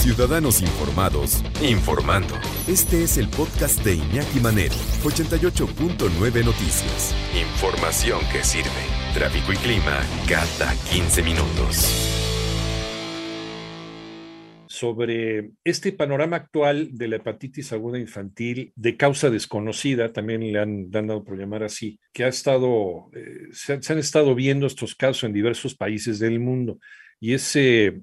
Ciudadanos informados, informando. Este es el podcast de Iñaki Manero, 88.9 Noticias. Información que sirve. Tráfico y clima cada 15 minutos. sobre este panorama actual de la hepatitis aguda infantil de causa desconocida, también le han, dado por llamar así, que ha estado, eh, se, han estado viendo estos casos en diversos países del mundo y es eh,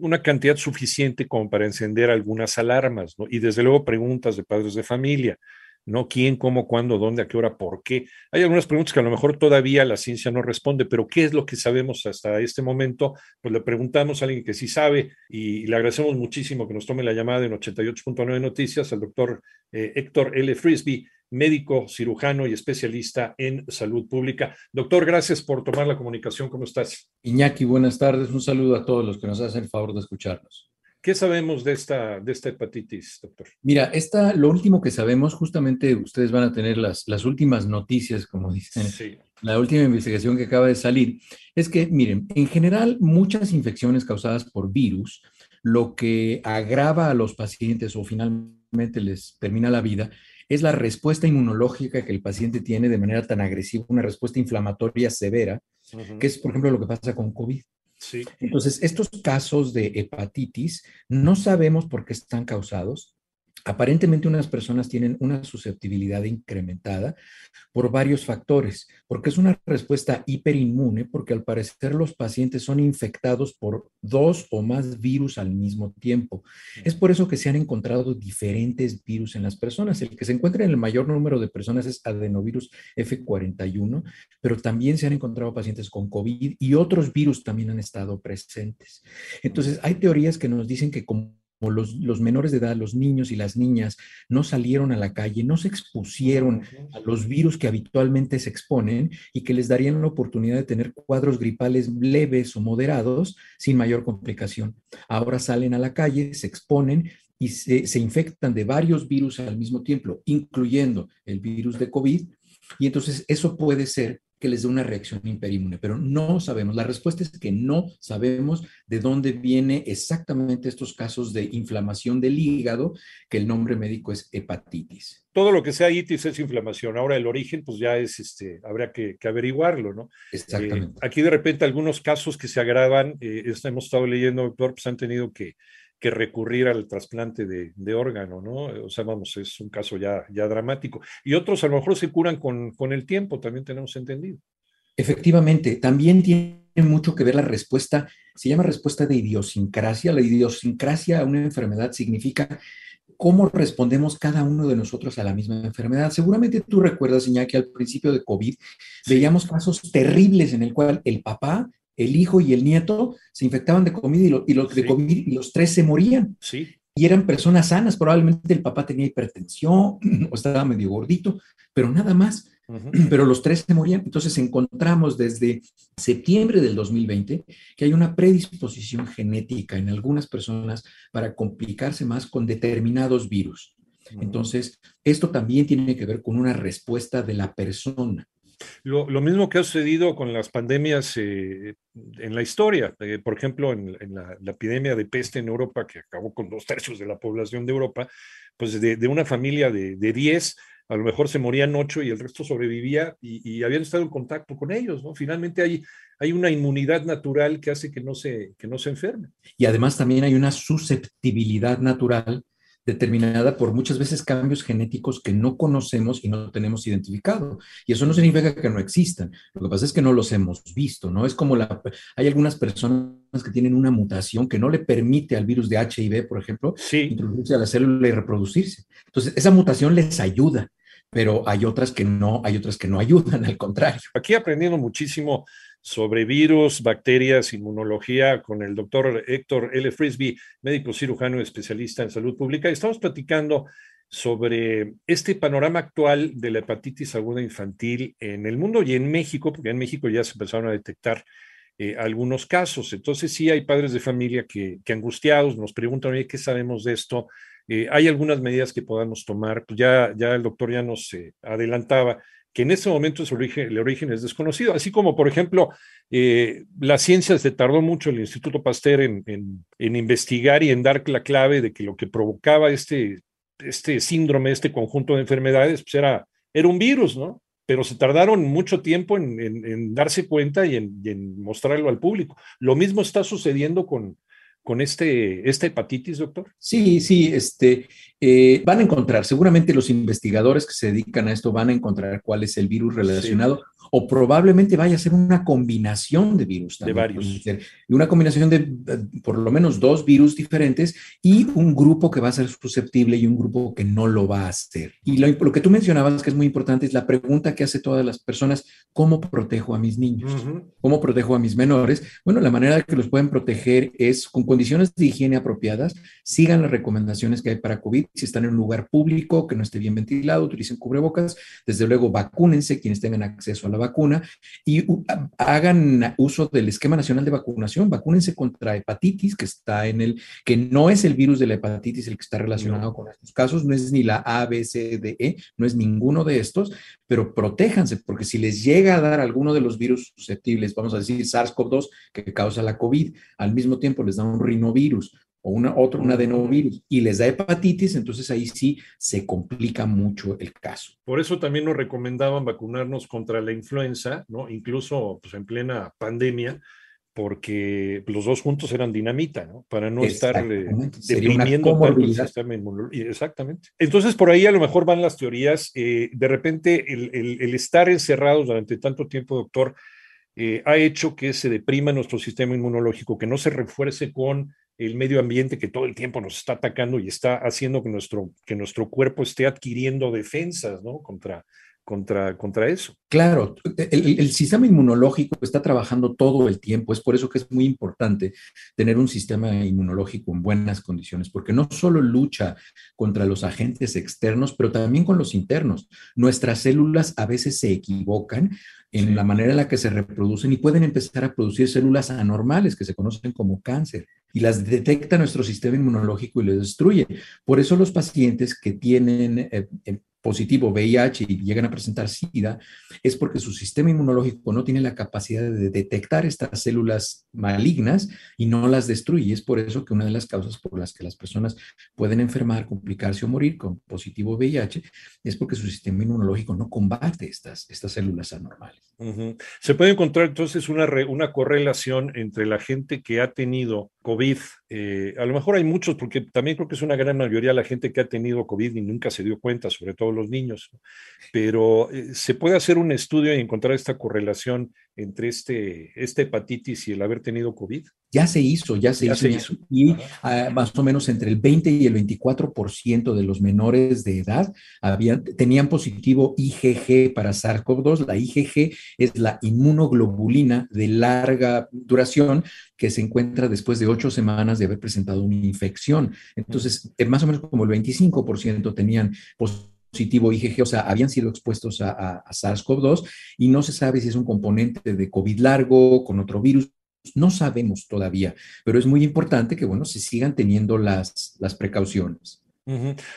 una cantidad suficiente como para encender algunas alarmas, ¿no? Y desde luego preguntas de padres de familia. ¿No? ¿Quién, cómo, cuándo, dónde, a qué hora, por qué? Hay algunas preguntas que a lo mejor todavía la ciencia no responde, pero ¿qué es lo que sabemos hasta este momento? Pues le preguntamos a alguien que sí sabe y le agradecemos muchísimo que nos tome la llamada en 88.9 Noticias al doctor eh, Héctor L. Frisby, médico, cirujano y especialista en salud pública. Doctor, gracias por tomar la comunicación. ¿Cómo estás? Iñaki, buenas tardes. Un saludo a todos los que nos hacen el favor de escucharnos. ¿Qué sabemos de esta, de esta hepatitis, doctor? Mira, esta, lo último que sabemos, justamente ustedes van a tener las, las últimas noticias, como dicen, la última investigación que acaba de salir, es que, miren, en general, muchas infecciones causadas por virus, lo que agrava a los pacientes o finalmente les termina la vida, es la respuesta inmunológica que el paciente tiene de manera tan agresiva, una respuesta inflamatoria severa, que es, por ejemplo, lo que pasa con COVID. Entonces, estos casos de hepatitis no sabemos por qué están causados, Aparentemente unas personas tienen una susceptibilidad incrementada por varios factores, porque es una respuesta hiperinmune, porque al parecer los pacientes son infectados por dos o más virus al mismo tiempo. Es por eso que se han encontrado diferentes virus en las personas. El que se encuentra en el mayor número de personas es adenovirus F41, pero también se han encontrado pacientes con COVID y otros virus también han estado presentes. Entonces, hay teorías que nos dicen que como los, los, menores de edad, los niños y las niñas, no salieron a la calle, no se expusieron a los virus que habitualmente se exponen y que les darían la oportunidad de tener cuadros gripales leves o moderados sin mayor complicación. Ahora salen a la calle, se exponen y se, se infectan de varios virus al mismo tiempo, incluyendo el virus de COVID. Y entonces eso puede ser que les dé una reacción hiperinmune, pero no sabemos. La respuesta es que no sabemos de dónde viene exactamente estos casos de inflamación del hígado, que el nombre médico es hepatitis. Todo lo que sea itis es inflamación. Ahora el origen, pues ya es, este, habría que, averiguarlo, ¿no? Exactamente. Eh, aquí de repente algunos casos que se agravan, eh, hemos estado leyendo, doctor, pues han tenido que que recurrir al trasplante de, órgano, ¿no? O sea, vamos, es un caso ya, ya dramático. Y otros a lo mejor se curan con, con el tiempo, también tenemos entendido. Efectivamente, también tiene mucho que ver la respuesta, se llama respuesta de idiosincrasia. La idiosincrasia a una enfermedad significa cómo respondemos cada uno de nosotros a la misma enfermedad. Seguramente tú recuerdas, Iñaki, al principio de COVID veíamos casos terribles en el cual el papá el hijo y el nieto se infectaban de comida y, los de y los tres se morían. Sí. Y eran personas sanas, probablemente el papá tenía hipertensión o estaba medio gordito, pero nada más. Pero los tres se morían. Entonces encontramos desde septiembre del 2020 que hay una predisposición genética en algunas personas para complicarse más con determinados virus. Entonces, esto también tiene que ver con una respuesta de la persona. Lo, mismo que ha sucedido con las pandemias eh, en la historia. Eh, por ejemplo, en, la, epidemia de peste en Europa, que acabó con dos tercios de la población de Europa, pues de, una familia de, de 10, a lo mejor se morían ocho y el resto sobrevivía y, habían estado en contacto con ellos, ¿no? Finalmente hay, hay una inmunidad natural que hace que no, se, que no se enferme. Y además también hay una susceptibilidad natural determinada por muchas veces cambios genéticos que no conocemos y no tenemos identificado. Y eso no significa que no existan. Lo que pasa es que no los hemos visto, ¿no? Es como la... Hay algunas personas que tienen una mutación que no le permite al virus de HIV, por ejemplo, introducirse a la célula y reproducirse. Entonces, esa mutación les ayuda, pero hay otras que no, hay otras que no ayudan, al contrario. Aquí aprendiendo muchísimo sobre virus, bacterias, inmunología con el doctor Héctor L. Frisby, médico cirujano especialista en salud pública. Estamos platicando sobre este panorama actual de la hepatitis aguda infantil en el mundo y en México, porque en México ya se empezaron a detectar eh, algunos casos. Entonces sí hay padres de familia que, angustiados nos preguntan, ¿qué sabemos de esto? Eh, hay algunas medidas que podamos tomar. Pues ya, ya el doctor ya nos eh, adelantaba que en ese momento origen, el origen es desconocido, así como, por ejemplo, la ciencia se tardó mucho, el Instituto Pasteur, en, en, investigar y en dar la clave de que lo que provocaba este este síndrome, este conjunto de enfermedades, pues era, era un virus, ¿no? Pero se tardaron mucho tiempo en, darse cuenta y en, mostrarlo al público. Lo mismo está sucediendo con, con este, esta hepatitis, doctor? Sí, sí, este, eh, van a encontrar, seguramente los investigadores que se dedican a esto van a encontrar cuál es el virus relacionado o probablemente vaya a ser una combinación de virus. de varios. Y una combinación de por lo menos dos virus diferentes y un grupo que va a ser susceptible y un grupo que no lo va a hacer. Y lo, que tú mencionabas que es muy importante es la pregunta que hace todas las personas, ¿cómo protejo a mis niños? ¿Cómo protejo a mis menores? Bueno, la manera que los pueden proteger es con condiciones de higiene apropiadas, sigan las recomendaciones que hay para COVID, si están en un lugar público que no esté bien ventilado, utilicen cubrebocas, desde luego vacúnense quienes tengan acceso a la vacuna y hagan uso del esquema nacional de vacunación, vacúnense contra hepatitis, que está en el, que no es el virus de la hepatitis el que está relacionado con estos casos, no es ni la A, B, C, D, E, no es ninguno de estos, pero protéjanse, porque si les llega a dar alguno de los virus susceptibles, vamos a decir SARS-CoV-2, que causa la COVID, al mismo tiempo les da un rinovirus o una, otro, un adenovirus y les da hepatitis, entonces ahí sí se complica mucho el caso. Por eso también nos recomendaban vacunarnos contra la influenza, ¿no? Incluso pues, en plena pandemia, porque los dos juntos eran dinamita, ¿no? Para no estar eh, deprimiendo tanto el sistema inmunológico. Exactamente. Entonces, por ahí a lo mejor van las teorías. Eh, de repente, el, el, estar encerrados durante tanto tiempo, doctor, eh, ha hecho que se deprima nuestro sistema inmunológico, que no se refuerce con el medio ambiente que todo el tiempo nos está atacando y está haciendo que nuestro, que nuestro cuerpo esté adquiriendo defensas, ¿no? Contra, contra, contra eso. Claro, el, sistema inmunológico está trabajando todo el tiempo, es por eso que es muy importante tener un sistema inmunológico en buenas condiciones, porque no solo lucha contra los agentes externos, pero también con los internos. Nuestras células a veces se equivocan en la manera en la que se reproducen y pueden empezar a producir células anormales que se conocen como cáncer y las detecta nuestro sistema inmunológico y lo destruye. Por eso los pacientes que tienen eh, eh, positivo VIH y llegan a presentar SIDA, es porque su sistema inmunológico no tiene la capacidad de detectar estas células malignas y no las destruye. Es por eso que una de las causas por las que las personas pueden enfermar, complicarse o morir con positivo VIH es porque su sistema inmunológico no combate estas, estas células anormales. Se puede encontrar entonces una, una correlación entre la gente que ha tenido COVID, eh, a lo mejor hay muchos, porque también creo que es una gran mayoría la gente que ha tenido COVID y nunca se dio cuenta, sobre todo los niños, pero eh, se puede hacer un estudio y encontrar esta correlación entre este, esta hepatitis y el haber tenido COVID. Ya se hizo, ya se hizo. Y ah, más o menos entre el 20 y el 24% de los menores de edad habían, tenían positivo IgG para SARS-CoV-2. La IgG es la inmunoglobulina de larga duración que se encuentra después de ocho semanas de haber presentado una infección. Entonces, eh, más o menos como el 25% tenían positivo IgG, o sea, habían sido expuestos a, a SARS-CoV-2 y no se sabe si es un componente de COVID largo con otro virus no sabemos todavía, pero es muy importante que, bueno, se sigan teniendo las, las precauciones.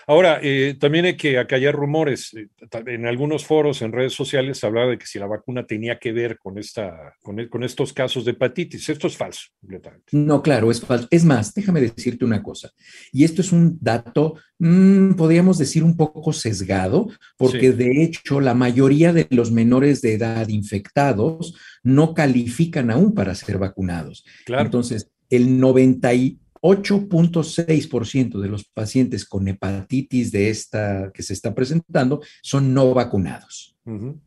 Ahora, eh, también hay que acallar rumores. Eh, en algunos foros, en redes sociales, se hablaba de que si la vacuna tenía que ver con, esta, con, e, con estos casos de hepatitis. Esto es falso, completamente. No, claro, es falso. Es más, déjame decirte una cosa. Y esto es un dato, mm, podríamos decir, un poco sesgado, porque de hecho la mayoría de los menores de edad infectados no califican aún para ser vacunados. Claro. Entonces, el 90 8.6% de los pacientes con hepatitis de esta que se está presentando son no vacunados.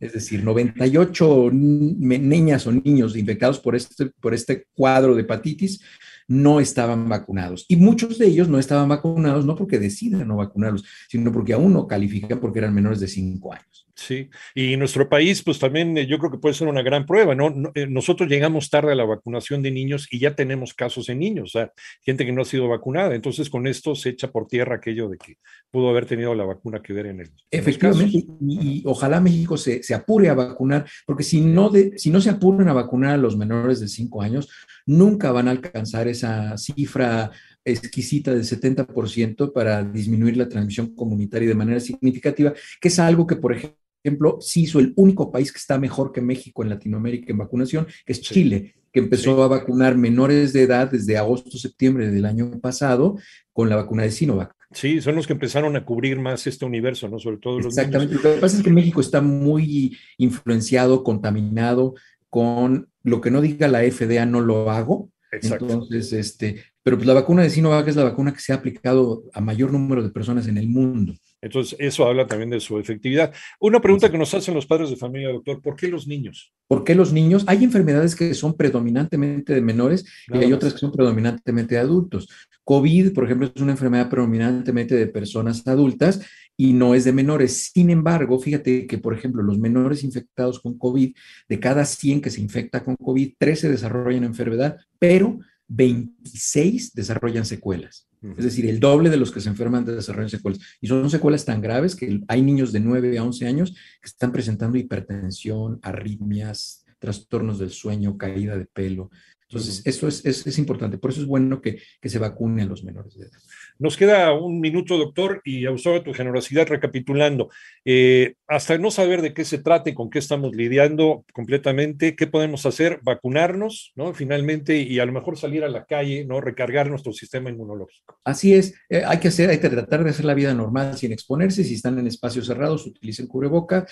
Es decir, 98 niñas o niños infectados por este, por este cuadro de hepatitis no estaban vacunados. Y muchos de ellos no estaban vacunados no porque decidan no vacunarlos, sino porque aún no califican porque eran menores de 5 años. Sí, y nuestro país, pues también eh, yo creo que puede ser una gran prueba, ¿no? Eh, nosotros llegamos tarde a la vacunación de niños y ya tenemos casos en niños, o sea, gente que no ha sido vacunada. Entonces, con esto se echa por tierra aquello de que pudo haber tenido la vacuna que ver en el. Efectivamente, y, ojalá México se, apure a vacunar, porque si no, de, si no se apuran a vacunar a los menores de cinco años, nunca van a alcanzar esa cifra exquisita del 70% para disminuir la transmisión comunitaria de manera significativa, que es algo que, por ejemplo, ejemplo, sí hizo el único país que está mejor que México en Latinoamérica en vacunación, que es Chile, que empezó a vacunar menores de edad desde agosto, septiembre del año pasado con la vacuna de Sinovac. Sí, son los que empezaron a cubrir más este universo, ¿no? Sobre todo los Exactamente. Lo que pasa es que México está muy influenciado, contaminado con lo que no diga la FDA, no lo hago. Exacto. Entonces, este, pero pues la vacuna de Sinovac es la vacuna que se ha aplicado a mayor número de personas en el mundo. Entonces, eso habla también de su efectividad. Una pregunta que nos hacen los padres de familia, doctor, ¿por qué los niños? ¿Por qué los niños? Hay enfermedades que son predominantemente de menores y hay otras que son predominantemente de adultos. COVID, por ejemplo, es una enfermedad predominantemente de personas adultas y no es de menores. Sin embargo, fíjate que, por ejemplo, los menores infectados con COVID, de cada 100 que se infecta con COVID, 13 desarrollan enfermedad, pero 26 desarrollan secuelas. Es decir, el doble de los que se enferman desarrollan secuelas. Y son secuelas tan graves que hay niños de 9 a 11 años que están presentando hipertensión, arritmias, trastornos del sueño, caída de pelo. Entonces, eso es, es, importante. Por eso es bueno que, que se vacunen los menores de edad. Nos queda un minuto, doctor, y a usted tu generosidad recapitulando. Eh, hasta no saber de qué se trata y con qué estamos lidiando completamente, ¿qué podemos hacer? Vacunarnos, ¿no? Finalmente, y a lo mejor salir a la calle, ¿no? Recargar nuestro sistema inmunológico. Así es, eh, hay que hacer, hay que tratar de hacer la vida normal sin exponerse. Si están en espacios cerrados, utilicen cubreboca,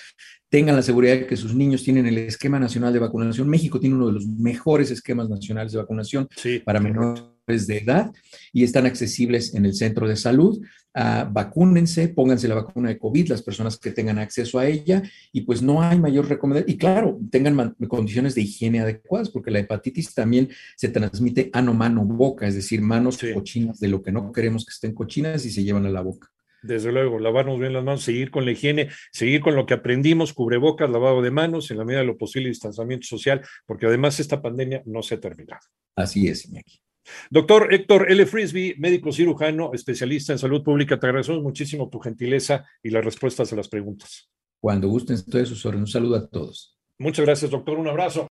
tengan la seguridad de que sus niños tienen el esquema nacional de vacunación. México tiene uno de los mejores esquemas nacionales de vacunación para menores de edad y están accesibles en el centro de salud. Uh, vacúnense, pónganse la vacuna de COVID, las personas que tengan acceso a ella, y pues no hay mayor recomendación. Y claro, tengan condiciones de higiene adecuadas, porque la hepatitis también se transmite ano, mano, boca, es decir, manos cochinas de lo que no queremos que estén cochinas y se llevan a la boca. Desde luego, lavarnos bien las manos, seguir con la higiene, seguir con lo que aprendimos, cubrebocas, lavado de manos, en la medida de lo posible, distanciamiento social, porque además esta pandemia no se ha terminado. Así es, Iñaki. Doctor Héctor L. Frisby, médico cirujano, especialista en salud pública, te agradecemos muchísimo tu gentileza y las respuestas a las preguntas. Cuando gusten, estoy a sus órdenes. Un saludo a todos. Muchas gracias, doctor. Un abrazo.